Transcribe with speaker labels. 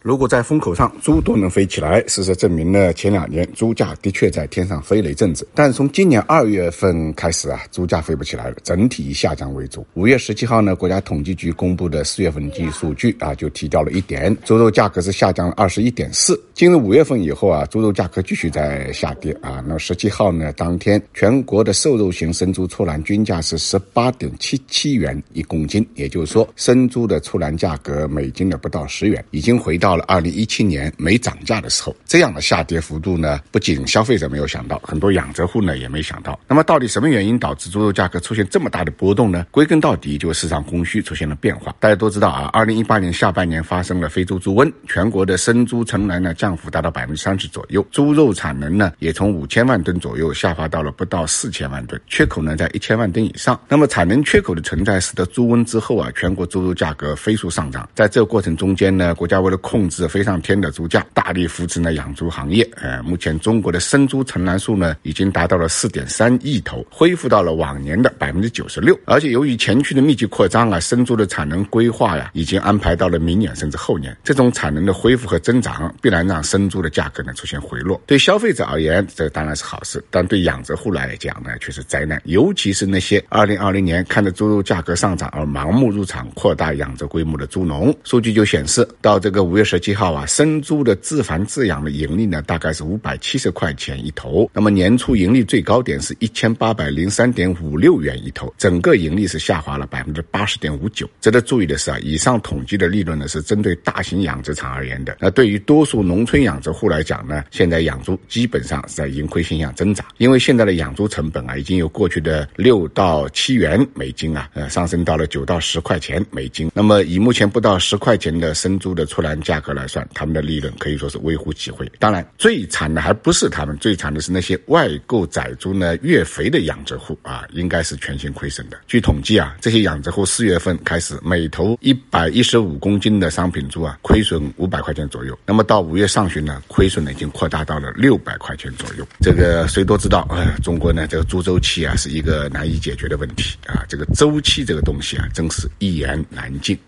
Speaker 1: 如果在风口上猪都能飞起来，事实证明呢，前两年猪价的确在天上飞了一阵子。但是从今年二月份开始啊，猪价飞不起来了，整体以下降为主。五月十七号呢，国家统计局公布的四月份经济数据啊，就提到了一点，猪肉价格是下降了二十一点四。进入五月份以后啊，猪肉价格继续在下跌啊。那十七号呢，当天全国的瘦肉型生猪出栏均价是十八点七七元一公斤，也就是说，生猪的出栏价格每斤呢不到十元，已经回到。了二零一七年没涨价的时候，这样的下跌幅度呢，不仅消费者没有想到，很多养殖户呢也没想到。那么，到底什么原因导致猪肉价格出现这么大的波动呢？归根到底，就是市场供需出现了变化。大家都知道啊，二零一八年下半年发生了非洲猪瘟，全国的生猪存栏呢降幅达到百分之三十左右，猪肉产能呢也从五千万吨左右下滑到了不到四千万吨，缺口呢在一千万吨以上。那么，产能缺口的存在，使得猪瘟之后啊，全国猪肉价格飞速上涨。在这个过程中间呢，国家为了控控制飞上天的猪价，大力扶持呢养猪行业。呃，目前中国的生猪存栏数呢，已经达到了四点三亿头，恢复到了往年的百分之九十六。而且由于前区的密集扩张啊，生猪的产能规划呀，已经安排到了明年甚至后年。这种产能的恢复和增长，必然让生猪的价格呢出现回落。对消费者而言，这当然是好事，但对养殖户来讲呢，却是灾难。尤其是那些二零二零年看着猪肉价格上涨而盲目入场扩大养殖规模的猪农，数据就显示，到这个五月。十七号啊，生猪的自繁自养的盈利呢，大概是五百七十块钱一头。那么年初盈利最高点是一千八百零三点五六元一头，整个盈利是下滑了百分之八十点五九。值得注意的是啊，以上统计的利润呢，是针对大型养殖场而言的。那对于多数农村养殖户来讲呢，现在养猪基本上是在盈亏现象挣扎，因为现在的养猪成本啊，已经由过去的六到七元每斤啊，呃，上升到了九到十块钱每斤。那么以目前不到十块钱的生猪的出栏价，价格来算，他们的利润可以说是微乎其微。当然，最惨的还不是他们，最惨的是那些外购仔猪呢，越肥的养殖户啊，应该是全线亏损的。据统计啊，这些养殖户四月份开始每头一百一十五公斤的商品猪啊，亏损五百块钱左右。那么到五月上旬呢，亏损呢已经扩大到了六百块钱左右。这个谁都知道，呃，中国呢这个猪周期啊是一个难以解决的问题啊，这个周期这个东西啊，真是一言难尽。